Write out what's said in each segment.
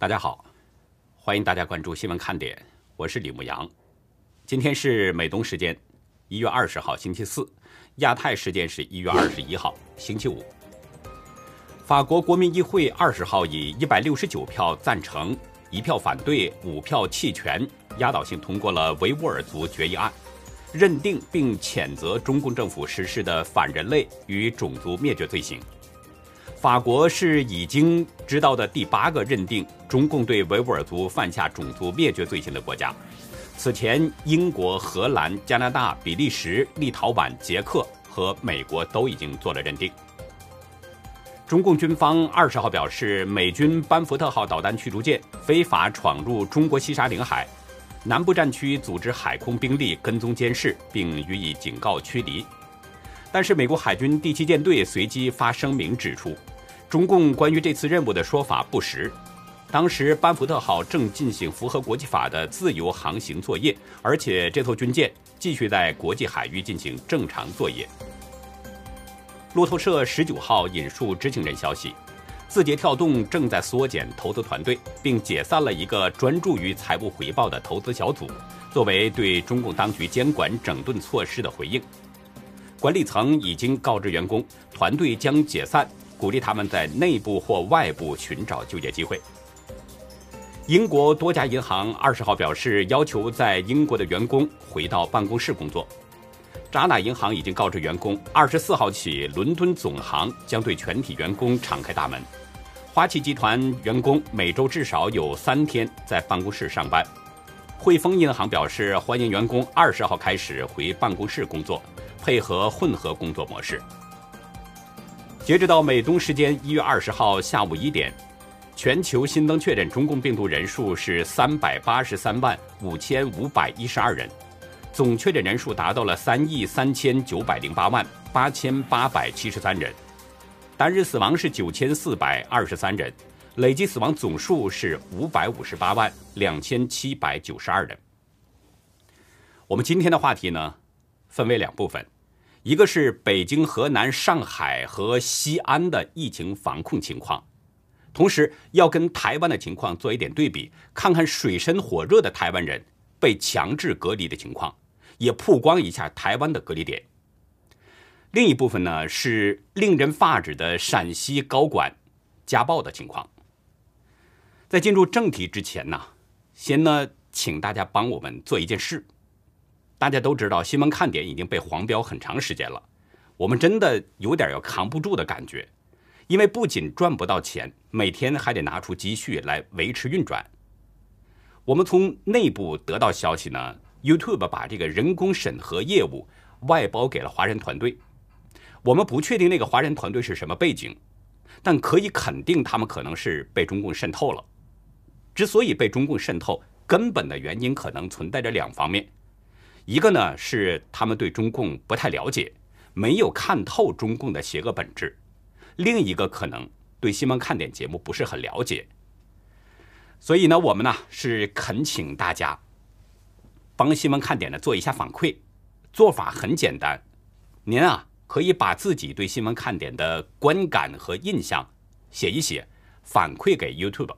大家好，欢迎大家关注新闻看点，我是李牧阳。今天是美东时间一月二十号星期四，亚太时间是一月二十一号星期五。法国国民议会二十号以一百六十九票赞成、一票反对、五票弃权，压倒性通过了维吾尔族决议案，认定并谴责中共政府实施的反人类与种族灭绝罪行。法国是已经知道的第八个认定中共对维吾尔族犯下种族灭绝罪行的国家。此前，英国、荷兰、加拿大、比利时、立陶宛、捷克和美国都已经做了认定。中共军方二十号表示，美军班福特号导弹驱逐舰非法闯入中国西沙领海，南部战区组织海空兵力跟踪监视，并予以警告驱离。但是，美国海军第七舰队随即发声明指出，中共关于这次任务的说法不实。当时，班福特号正进行符合国际法的自由航行作业，而且这艘军舰继续在国际海域进行正常作业。路透社十九号引述知情人消息，字节跳动正在缩减投资团队，并解散了一个专注于财务回报的投资小组，作为对中共当局监管整顿措施的回应。管理层已经告知员工，团队将解散，鼓励他们在内部或外部寻找就业机会。英国多家银行二十号表示，要求在英国的员工回到办公室工作。渣打银行已经告知员工，二十四号起，伦敦总行将对全体员工敞开大门。花旗集团员工每周至少有三天在办公室上班。汇丰银行表示，欢迎员工二十号开始回办公室工作。配合混合工作模式。截止到美东时间一月二十号下午一点，全球新增确诊中共病毒人数是三百八十三万五千五百一十二人，总确诊人数达到了三亿三千九百零八万八千八百七十三人，单日死亡是九千四百二十三人，累计死亡总数是五百五十八万两千七百九十二人。我们今天的话题呢，分为两部分。一个是北京、河南、上海和西安的疫情防控情况，同时要跟台湾的情况做一点对比，看看水深火热的台湾人被强制隔离的情况，也曝光一下台湾的隔离点。另一部分呢是令人发指的陕西高管家暴的情况。在进入正题之前呢，先呢请大家帮我们做一件事。大家都知道，新闻看点已经被黄标很长时间了，我们真的有点要扛不住的感觉，因为不仅赚不到钱，每天还得拿出积蓄来维持运转。我们从内部得到消息呢，YouTube 把这个人工审核业务外包给了华人团队，我们不确定那个华人团队是什么背景，但可以肯定他们可能是被中共渗透了。之所以被中共渗透，根本的原因可能存在着两方面。一个呢是他们对中共不太了解，没有看透中共的邪恶本质；另一个可能对新闻看点节目不是很了解。所以呢，我们呢是恳请大家帮新闻看点呢做一下反馈。做法很简单，您啊可以把自己对新闻看点的观感和印象写一写，反馈给 YouTube，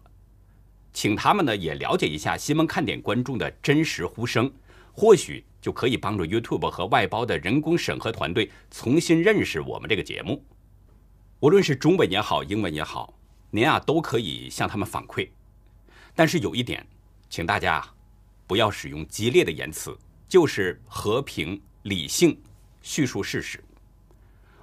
请他们呢也了解一下新闻看点观众的真实呼声，或许。就可以帮助 YouTube 和外包的人工审核团队重新认识我们这个节目。无论是中文也好，英文也好，您啊都可以向他们反馈。但是有一点，请大家不要使用激烈的言辞，就是和平理性叙述事实。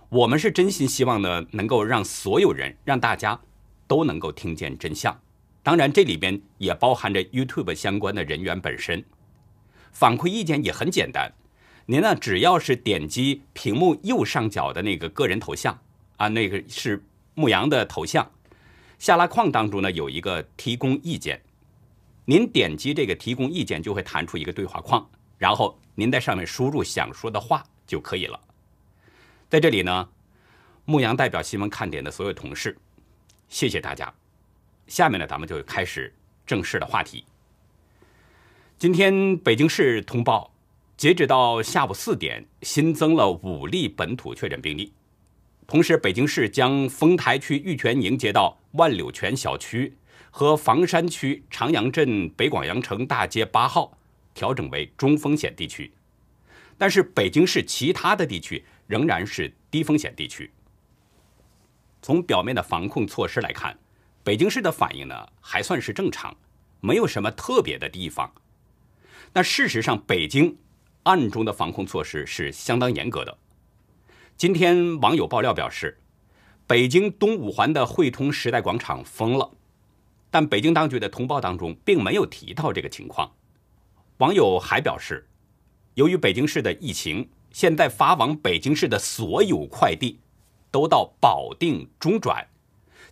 我们是真心希望呢，能够让所有人，让大家都能够听见真相。当然，这里边也包含着 YouTube 相关的人员本身。反馈意见也很简单，您呢只要是点击屏幕右上角的那个个人头像啊，那个是牧羊的头像，下拉框当中呢有一个提供意见，您点击这个提供意见就会弹出一个对话框，然后您在上面输入想说的话就可以了。在这里呢，牧羊代表新闻看点的所有同事，谢谢大家。下面呢，咱们就开始正式的话题。今天北京市通报，截止到下午四点，新增了五例本土确诊病例。同时，北京市将丰台区玉泉营街道万柳泉小区和房山区长阳镇北广阳城大街八号调整为中风险地区，但是北京市其他的地区仍然是低风险地区。从表面的防控措施来看，北京市的反应呢还算是正常，没有什么特别的地方。但事实上，北京暗中的防控措施是相当严格的。今天网友爆料表示，北京东五环的汇通时代广场封了，但北京当局的通报当中并没有提到这个情况。网友还表示，由于北京市的疫情，现在发往北京市的所有快递。都到保定中转，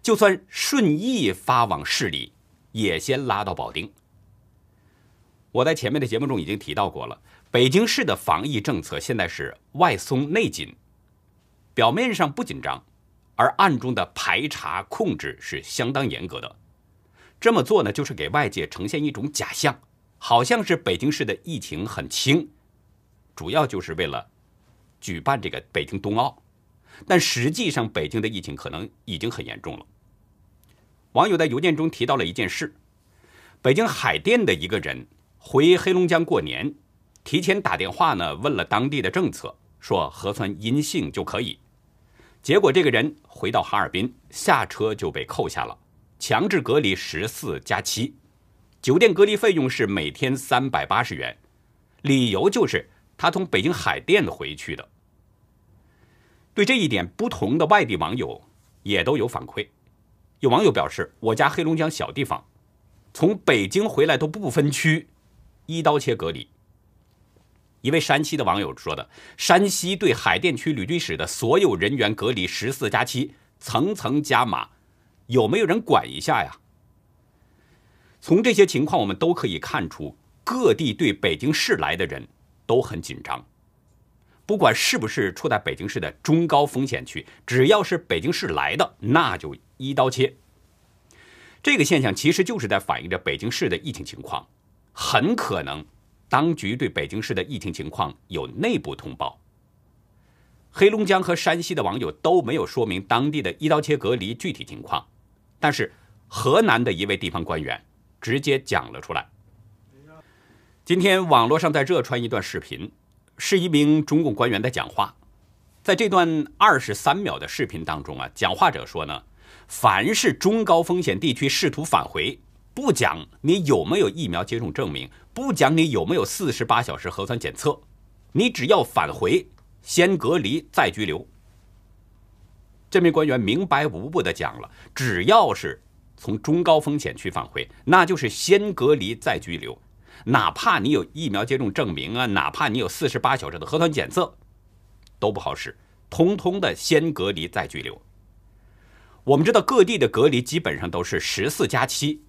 就算顺义发往市里，也先拉到保定。我在前面的节目中已经提到过了，北京市的防疫政策现在是外松内紧，表面上不紧张，而暗中的排查控制是相当严格的。这么做呢，就是给外界呈现一种假象，好像是北京市的疫情很轻，主要就是为了举办这个北京冬奥。但实际上，北京的疫情可能已经很严重了。网友在邮件中提到了一件事：北京海淀的一个人回黑龙江过年，提前打电话呢问了当地的政策，说核酸阴性就可以。结果这个人回到哈尔滨，下车就被扣下了，强制隔离十四加七，酒店隔离费用是每天三百八十元，理由就是他从北京海淀回去的。对这一点，不同的外地网友也都有反馈。有网友表示：“我家黑龙江小地方，从北京回来都不分区，一刀切隔离。”一位山西的网友说的：“山西对海淀区旅居史的所有人员隔离十四加七，层层加码，有没有人管一下呀？”从这些情况，我们都可以看出，各地对北京市来的人都很紧张。不管是不是处在北京市的中高风险区，只要是北京市来的，那就一刀切。这个现象其实就是在反映着北京市的疫情情况，很可能当局对北京市的疫情情况有内部通报。黑龙江和山西的网友都没有说明当地的一刀切隔离具体情况，但是河南的一位地方官员直接讲了出来。今天网络上在热传一段视频。是一名中共官员的讲话，在这段二十三秒的视频当中啊，讲话者说呢，凡是中高风险地区试图返回，不讲你有没有疫苗接种证明，不讲你有没有四十八小时核酸检测，你只要返回，先隔离再拘留。这名官员明白无误的讲了，只要是从中高风险区返回，那就是先隔离再拘留。哪怕你有疫苗接种证明啊，哪怕你有四十八小时的核酸检测，都不好使，通通的先隔离再拘留。我们知道各地的隔离基本上都是十四加七，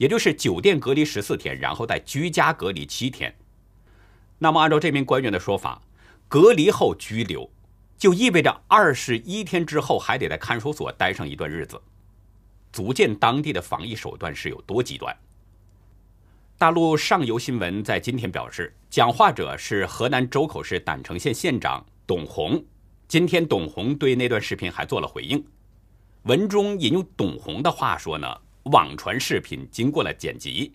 也就是酒店隔离十四天，然后再居家隔离七天。那么按照这名官员的说法，隔离后拘留，就意味着二十一天之后还得在看守所待上一段日子，足见当地的防疫手段是有多极端。大陆上游新闻在今天表示，讲话者是河南周口市郸城县县长董红。今天，董红对那段视频还做了回应。文中引用董红的话说呢，网传视频经过了剪辑。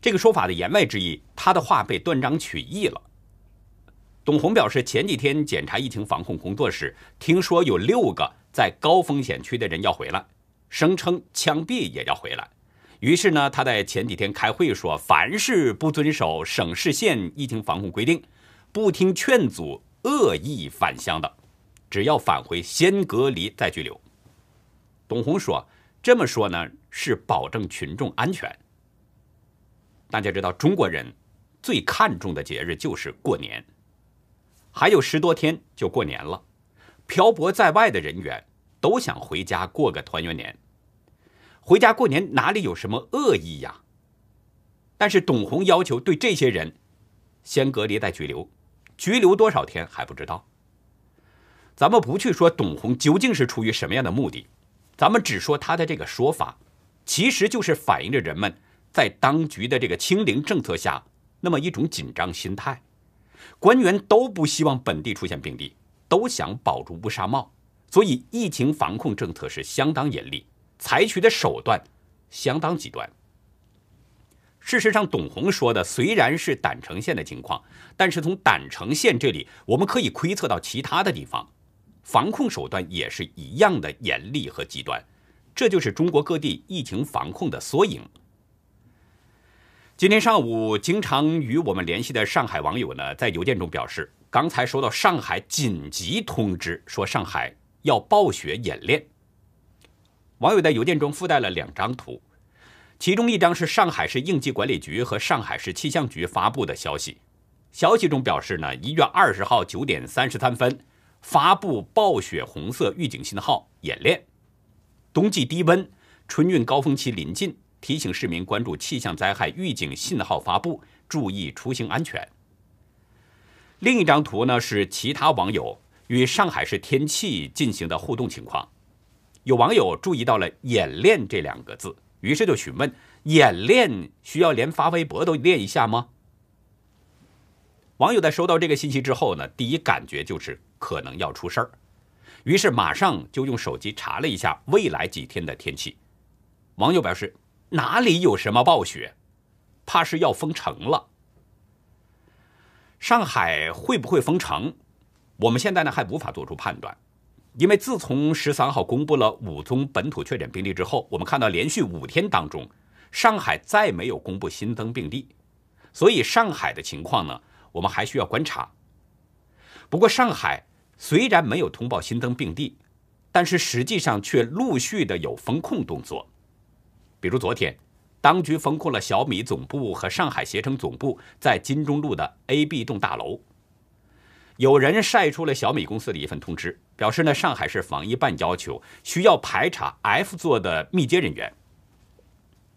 这个说法的言外之意，他的话被断章取义了。董洪表示，前几天检查疫情防控工作时，听说有六个在高风险区的人要回来，声称枪毙也要回来。于是呢，他在前几天开会说，凡是不遵守省市县疫情防控规定、不听劝阻、恶意返乡的，只要返回先隔离再拘留。董洪说：“这么说呢，是保证群众安全。”大家知道，中国人最看重的节日就是过年，还有十多天就过年了，漂泊在外的人员都想回家过个团圆年。回家过年哪里有什么恶意呀？但是董洪要求对这些人先隔离再拘留，拘留多少天还不知道。咱们不去说董洪究竟是出于什么样的目的，咱们只说他的这个说法，其实就是反映着人们在当局的这个清零政策下那么一种紧张心态。官员都不希望本地出现病例，都想保住乌纱帽，所以疫情防控政策是相当严厉。采取的手段相当极端。事实上，董红说的虽然是胆城县的情况，但是从胆城县这里，我们可以窥测到其他的地方，防控手段也是一样的严厉和极端。这就是中国各地疫情防控的缩影。今天上午，经常与我们联系的上海网友呢，在邮件中表示，刚才收到上海紧急通知，说上海要暴雪演练。网友在邮件中附带了两张图。其中一张是上海市应急管理局和上海市气象局发布的消息，消息中表示呢，一月二十号九点三十三分发布暴雪红色预警信号演练。冬季低温，春运高峰期临近，提醒市民关注气象灾害预警信号发布，注意出行安全。另一张图呢是其他网友与上海市天气进行的互动情况，有网友注意到了“演练”这两个字。于是就询问：演练需要连发微博都练一下吗？网友在收到这个信息之后呢，第一感觉就是可能要出事儿，于是马上就用手机查了一下未来几天的天气。网友表示：哪里有什么暴雪，怕是要封城了。上海会不会封城？我们现在呢还无法做出判断。因为自从十三号公布了五宗本土确诊病例之后，我们看到连续五天当中，上海再没有公布新增病例，所以上海的情况呢，我们还需要观察。不过，上海虽然没有通报新增病例，但是实际上却陆续的有风控动作，比如昨天，当局封控了小米总部和上海携程总部在金钟路的 A、B 栋大楼。有人晒出了小米公司的一份通知，表示呢，上海市防疫办要求需要排查 F 座的密接人员。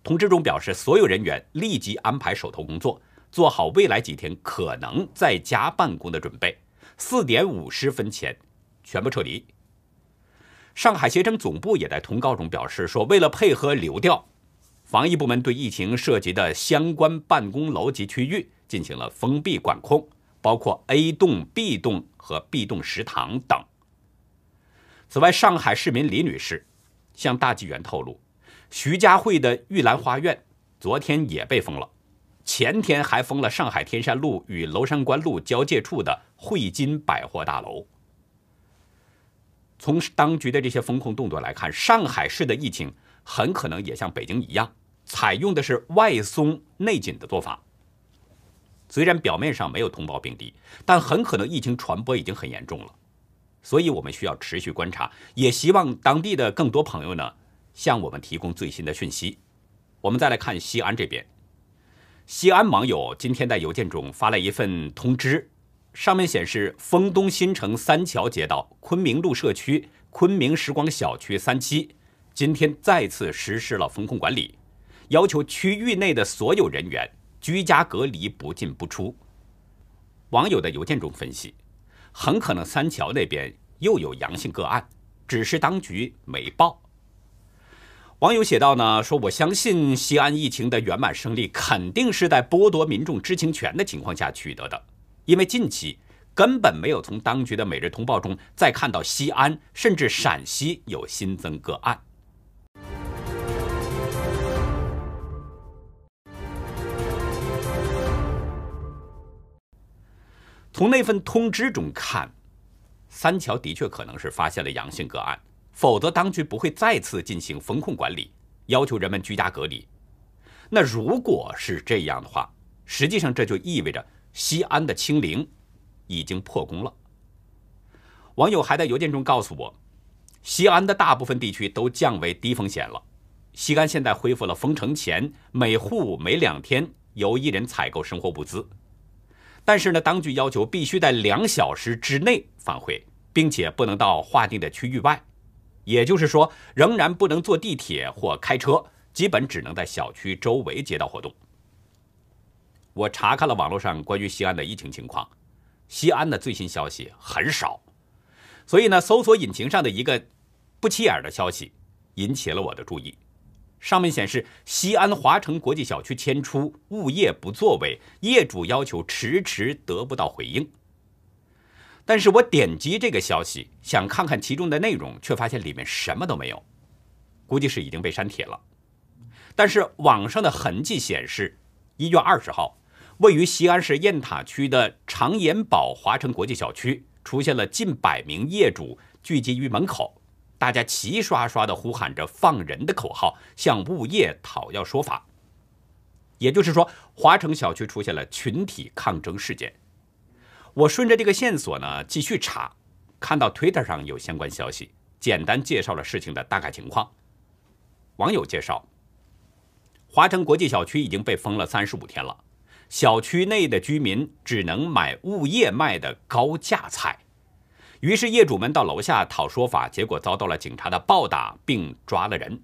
通知中表示，所有人员立即安排手头工作，做好未来几天可能在家办公的准备。四点五十分前，全部撤离。上海携程总部也在通告中表示说，为了配合流调，防疫部门对疫情涉及的相关办公楼及区域进行了封闭管控。包括 A 栋、B 栋和 B 栋食堂等。此外，上海市民李女士向大纪元透露，徐家汇的玉兰花苑昨天也被封了，前天还封了上海天山路与娄山关路交界处的汇金百货大楼。从当局的这些风控动作来看，上海市的疫情很可能也像北京一样，采用的是外松内紧的做法。虽然表面上没有通报病例，但很可能疫情传播已经很严重了，所以我们需要持续观察，也希望当地的更多朋友呢向我们提供最新的讯息。我们再来看西安这边，西安网友今天在邮件中发来一份通知，上面显示丰东新城三桥街道、昆明路社区、昆明时光小区三期今天再次实施了风控管理，要求区域内的所有人员。居家隔离不进不出。网友的邮件中分析，很可能三桥那边又有阳性个案，只是当局没报。网友写道呢，说我相信西安疫情的圆满胜利肯定是在剥夺民众知情权的情况下取得的，因为近期根本没有从当局的每日通报中再看到西安甚至陕西有新增个案。从那份通知中看，三桥的确可能是发现了阳性个案，否则当局不会再次进行风控管理，要求人们居家隔离。那如果是这样的话，实际上这就意味着西安的清零已经破功了。网友还在邮件中告诉我，西安的大部分地区都降为低风险了，西安现在恢复了封城前每户每两天由一人采购生活物资。但是呢，当局要求必须在两小时之内返回，并且不能到划定的区域外，也就是说，仍然不能坐地铁或开车，基本只能在小区周围街道活动。我查看了网络上关于西安的疫情情况，西安的最新消息很少，所以呢，搜索引擎上的一个不起眼的消息引起了我的注意。上面显示，西安华城国际小区迁出，物业不作为，业主要求迟迟得不到回应。但是我点击这个消息，想看看其中的内容，却发现里面什么都没有，估计是已经被删帖了。但是网上的痕迹显示，一月二十号，位于西安市雁塔区的长延堡华城国际小区出现了近百名业主聚集于门口，大家齐刷刷地呼喊着“放人”的口号，向物业讨要说法。也就是说，华城小区出现了群体抗争事件。我顺着这个线索呢继续查，看到 Twitter 上有相关消息，简单介绍了事情的大概情况。网友介绍，华城国际小区已经被封了三十五天了，小区内的居民只能买物业卖的高价菜，于是业主们到楼下讨说法，结果遭到了警察的暴打，并抓了人，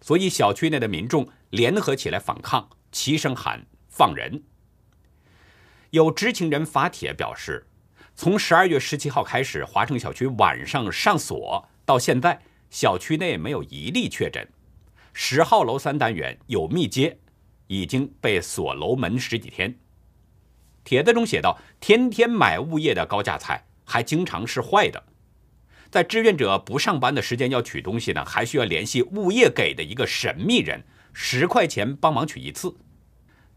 所以小区内的民众联合起来反抗。齐声喊放人。有知情人发帖表示，从十二月十七号开始，华城小区晚上上锁，到现在小区内没有一例确诊。十号楼三单元有密接，已经被锁楼门十几天。帖子中写道：“天天买物业的高价菜，还经常是坏的。在志愿者不上班的时间要取东西呢，还需要联系物业给的一个神秘人。”十块钱帮忙取一次。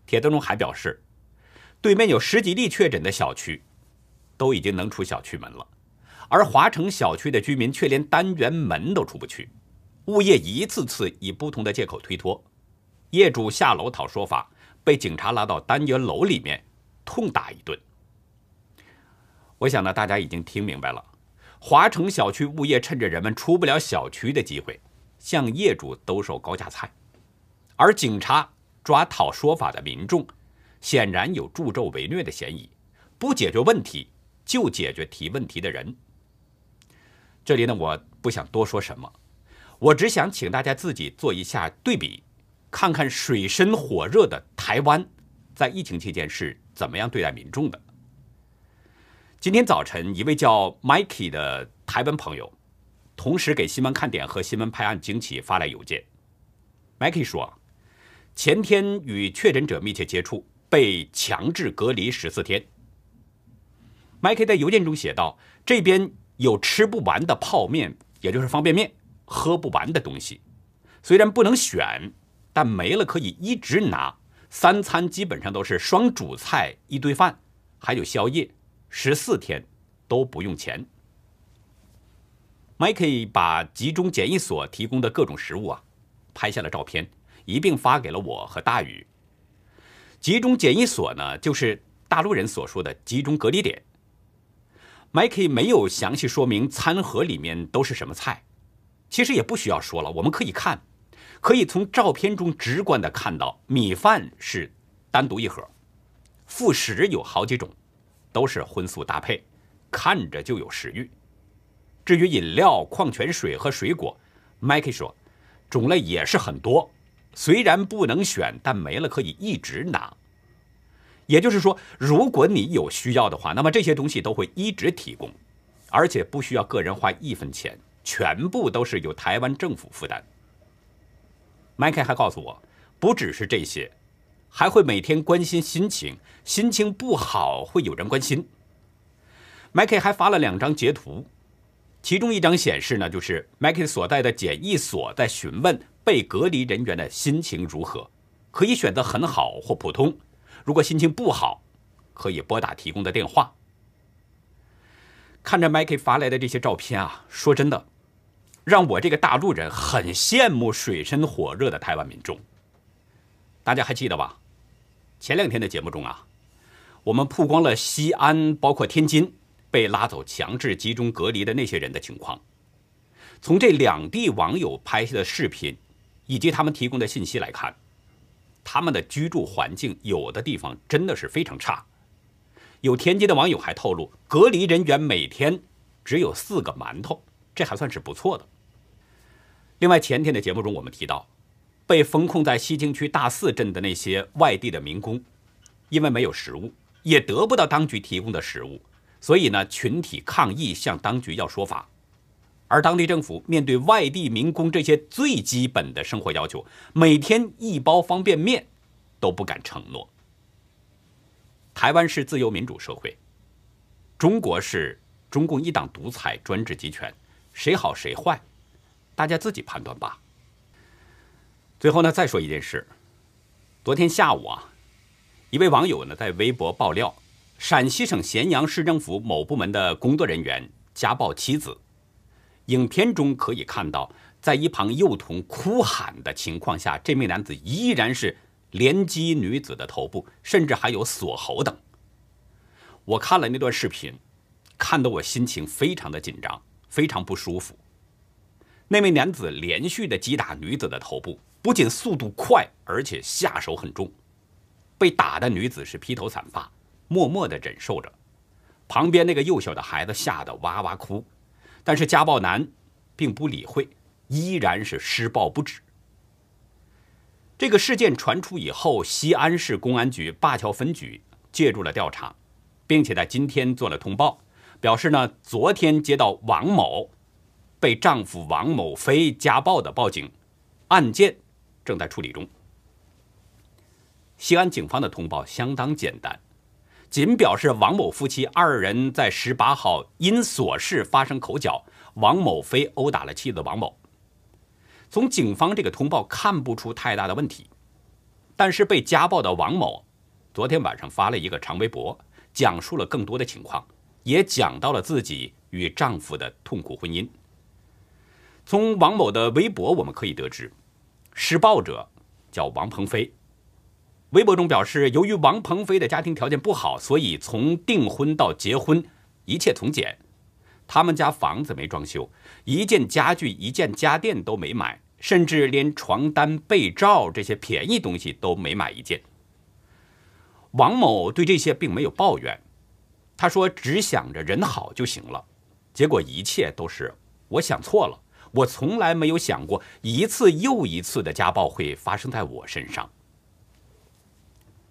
帖子中还表示，对面有十几例确诊的小区，都已经能出小区门了，而华城小区的居民却连单元门都出不去。物业一次次以不同的借口推脱，业主下楼讨说法，被警察拉到单元楼里面痛打一顿。我想呢，大家已经听明白了，华城小区物业趁着人们出不了小区的机会，向业主兜售高价菜。而警察抓讨说法的民众，显然有助纣为虐的嫌疑。不解决问题，就解决提问题的人。这里呢，我不想多说什么，我只想请大家自己做一下对比，看看水深火热的台湾，在疫情期间是怎么样对待民众的。今天早晨，一位叫 Mikey 的台湾朋友，同时给新闻看点和新闻拍案惊奇发来邮件。Mikey 说。前天与确诊者密切接触，被强制隔离十四天。麦克在邮件中写道：“这边有吃不完的泡面，也就是方便面，喝不完的东西。虽然不能选，但没了可以一直拿。三餐基本上都是双主菜一堆饭，还有宵夜。十四天都不用钱。”麦克把集中检疫所提供的各种食物啊，拍下了照片。一并发给了我和大宇。集中检疫所呢，就是大陆人所说的集中隔离点。Mikey 没有详细说明餐盒里面都是什么菜，其实也不需要说了，我们可以看，可以从照片中直观的看到，米饭是单独一盒，副食有好几种，都是荤素搭配，看着就有食欲。至于饮料、矿泉水和水果，Mikey 说，种类也是很多。虽然不能选，但没了可以一直拿。也就是说，如果你有需要的话，那么这些东西都会一直提供，而且不需要个人花一分钱，全部都是由台湾政府负担。麦克还告诉我，不只是这些，还会每天关心心情，心情不好会有人关心。麦克还发了两张截图，其中一张显示呢，就是麦克所在的检疫所在询问。被隔离人员的心情如何？可以选择很好或普通。如果心情不好，可以拨打提供的电话。看着 Mikey 发来的这些照片啊，说真的，让我这个大陆人很羡慕水深火热的台湾民众。大家还记得吧？前两天的节目中啊，我们曝光了西安包括天津被拉走强制集中隔离的那些人的情况。从这两地网友拍下的视频。以及他们提供的信息来看，他们的居住环境有的地方真的是非常差。有天津的网友还透露，隔离人员每天只有四个馒头，这还算是不错的。另外，前天的节目中我们提到，被封控在西京区大寺镇的那些外地的民工，因为没有食物，也得不到当局提供的食物，所以呢，群体抗议向当局要说法。而当地政府面对外地民工这些最基本的生活要求，每天一包方便面都不敢承诺。台湾是自由民主社会，中国是中共一党独裁专制集权，谁好谁坏，大家自己判断吧。最后呢，再说一件事。昨天下午啊，一位网友呢在微博爆料，陕西省咸阳市政府某部门的工作人员家暴妻子。影片中可以看到，在一旁幼童哭喊的情况下，这名男子依然是连击女子的头部，甚至还有锁喉等。我看了那段视频，看得我心情非常的紧张，非常不舒服。那名男子连续的击打女子的头部。不仅速度快，而且下手很重。被打的女子是披头散发，默默地忍受着。旁边那个幼小的孩子吓得哇哇哭，但是家暴男并不理会，依然是施暴不止。这个事件传出以后，西安市公安局灞桥分局介入了调查，并且在今天做了通报，表示呢，昨天接到王某被丈夫王某飞家暴的报警，案件。正在处理中。西安警方的通报相当简单，仅表示王某夫妻二人在十八号因琐事发生口角，王某飞殴打了妻子王某。从警方这个通报看不出太大的问题，但是被家暴的王某昨天晚上发了一个长微博，讲述了更多的情况，也讲到了自己与丈夫的痛苦婚姻。从王某的微博我们可以得知。施暴者叫王鹏飞，微博中表示，由于王鹏飞的家庭条件不好，所以从订婚到结婚一切从简。他们家房子没装修，一件家具、一件家电都没买，甚至连床单、被罩这些便宜东西都没买一件。王某对这些并没有抱怨，他说只想着人好就行了，结果一切都是我想错了。我从来没有想过一次又一次的家暴会发生在我身上。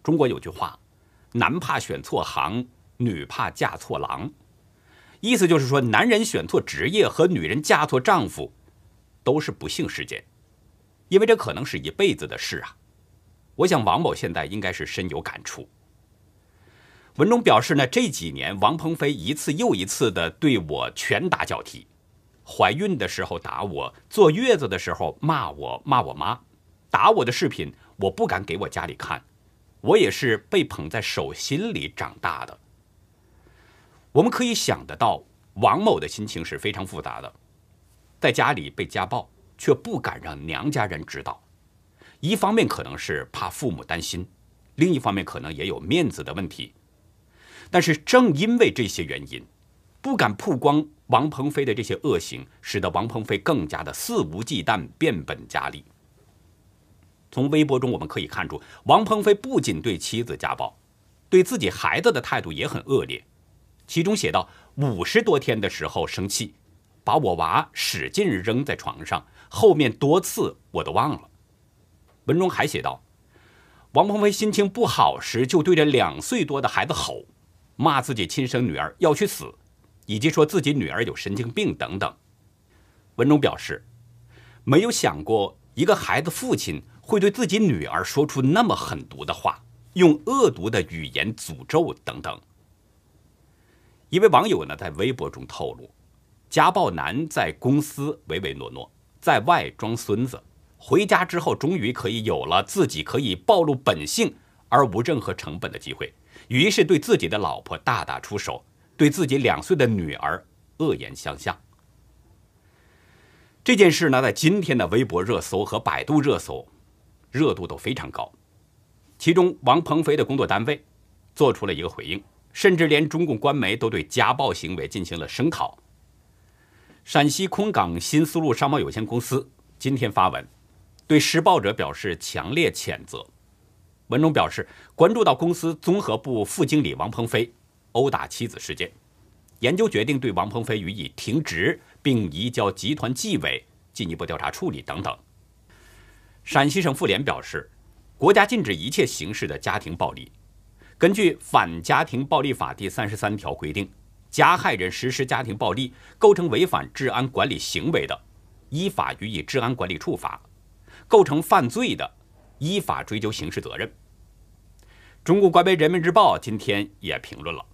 中国有句话：“男怕选错行，女怕嫁错郎。”意思就是说，男人选错职业和女人嫁错丈夫，都是不幸事件，因为这可能是一辈子的事啊。我想王某现在应该是深有感触。文中表示呢，这几年王鹏飞一次又一次的对我拳打脚踢。怀孕的时候打我，坐月子的时候骂我，骂我妈，打我的视频我不敢给我家里看，我也是被捧在手心里长大的。我们可以想得到，王某的心情是非常复杂的，在家里被家暴，却不敢让娘家人知道，一方面可能是怕父母担心，另一方面可能也有面子的问题。但是正因为这些原因，不敢曝光。王鹏飞的这些恶行，使得王鹏飞更加的肆无忌惮、变本加厉。从微博中我们可以看出，王鹏飞不仅对妻子家暴，对自己孩子的态度也很恶劣。其中写道：“五十多天的时候生气，把我娃使劲扔在床上，后面多次我都忘了。”文中还写道：“王鹏飞心情不好时，就对着两岁多的孩子吼，骂自己亲生女儿要去死。”以及说自己女儿有神经病等等。文中表示，没有想过一个孩子父亲会对自己女儿说出那么狠毒的话，用恶毒的语言诅咒等等。一位网友呢在微博中透露，家暴男在公司唯唯诺诺，在外装孙子，回家之后终于可以有了自己可以暴露本性而无任何成本的机会，于是对自己的老婆大打出手。对自己两岁的女儿恶言相向，这件事呢，在今天的微博热搜和百度热搜热度都非常高。其中，王鹏飞的工作单位做出了一个回应，甚至连中共官媒都对家暴行为进行了声讨。陕西空港新丝路商贸有限公司今天发文，对施暴者表示强烈谴责。文中表示，关注到公司综合部副经理王鹏飞。殴打妻子事件，研究决定对王鹏飞予以停职，并移交集团纪委进一步调查处理等等。陕西省妇联表示，国家禁止一切形式的家庭暴力。根据《反家庭暴力法》第三十三条规定，加害人实施家庭暴力构成违反治安管理行为的，依法予以治安管理处罚；构成犯罪的，依法追究刑事责任。中国官媒《人民日报》今天也评论了。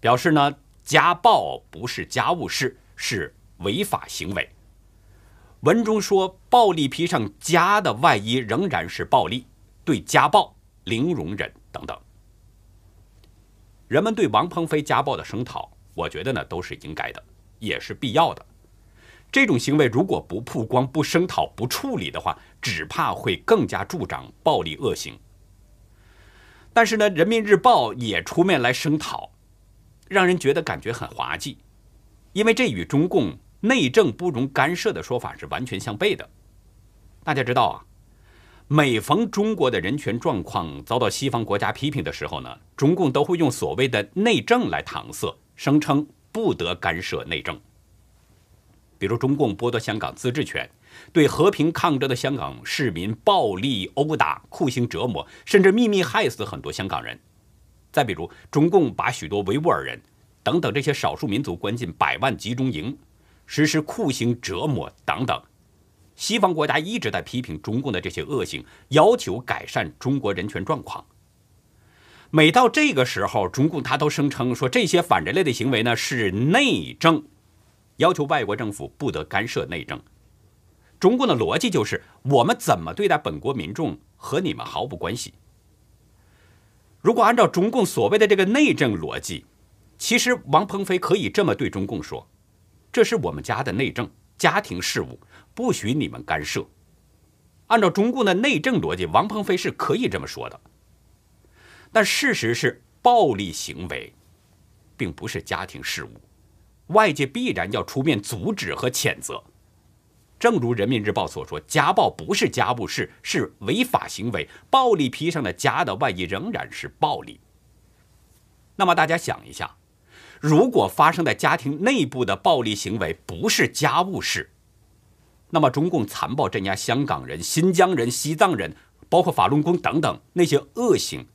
表示呢，家暴不是家务事，是违法行为。文中说暴力披上家的外衣仍然是暴力，对家暴零容忍等等。人们对王鹏飞家暴的声讨，我觉得呢都是应该的，也是必要的。这种行为如果不曝光、不声讨、不处理的话，只怕会更加助长暴力恶行。但是呢，《人民日报》也出面来声讨，让人觉得感觉很滑稽，因为这与中共内政不容干涉的说法是完全相悖的。大家知道啊，每逢中国的人权状况遭到西方国家批评的时候呢，中共都会用所谓的内政来搪塞，声称不得干涉内政。比如中共剥夺香港自治权，对和平抗争的香港市民暴力殴打、酷刑折磨，甚至秘密害死很多香港人。再比如中共把许多维吾尔人等等这些少数民族关进百万集中营，实施酷刑折磨等等。西方国家一直在批评中共的这些恶行，要求改善中国人权状况。每到这个时候，中共他都声称说这些反人类的行为呢是内政。要求外国政府不得干涉内政，中共的逻辑就是我们怎么对待本国民众和你们毫无关系。如果按照中共所谓的这个内政逻辑，其实王鹏飞可以这么对中共说：“这是我们家的内政，家庭事务，不许你们干涉。”按照中共的内政逻辑，王鹏飞是可以这么说的。但事实是，暴力行为并不是家庭事务。外界必然要出面阻止和谴责。正如人民日报所说，家暴不是家务事，是违法行为。暴力披上了家的外衣，仍然是暴力。那么大家想一下，如果发生在家庭内部的暴力行为不是家务事，那么中共残暴镇压香港人、新疆人、西藏人，包括法轮功等等那些恶行，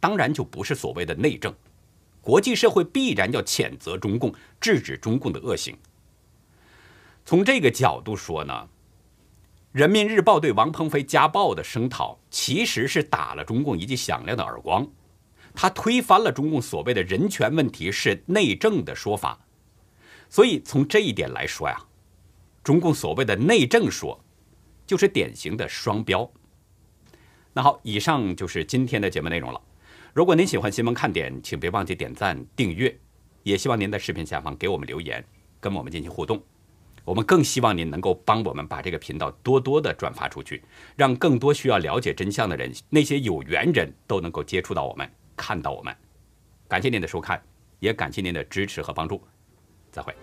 当然就不是所谓的内政。国际社会必然要谴责中共，制止中共的恶行。从这个角度说呢，《人民日报》对王鹏飞家暴的声讨，其实是打了中共一记响亮的耳光。他推翻了中共所谓的人权问题是内政的说法。所以从这一点来说呀，中共所谓的内政说，就是典型的双标。那好，以上就是今天的节目内容了。如果您喜欢新闻看点，请别忘记点赞、订阅，也希望您在视频下方给我们留言，跟我们进行互动。我们更希望您能够帮我们把这个频道多多的转发出去，让更多需要了解真相的人，那些有缘人都能够接触到我们，看到我们。感谢您的收看，也感谢您的支持和帮助。再会。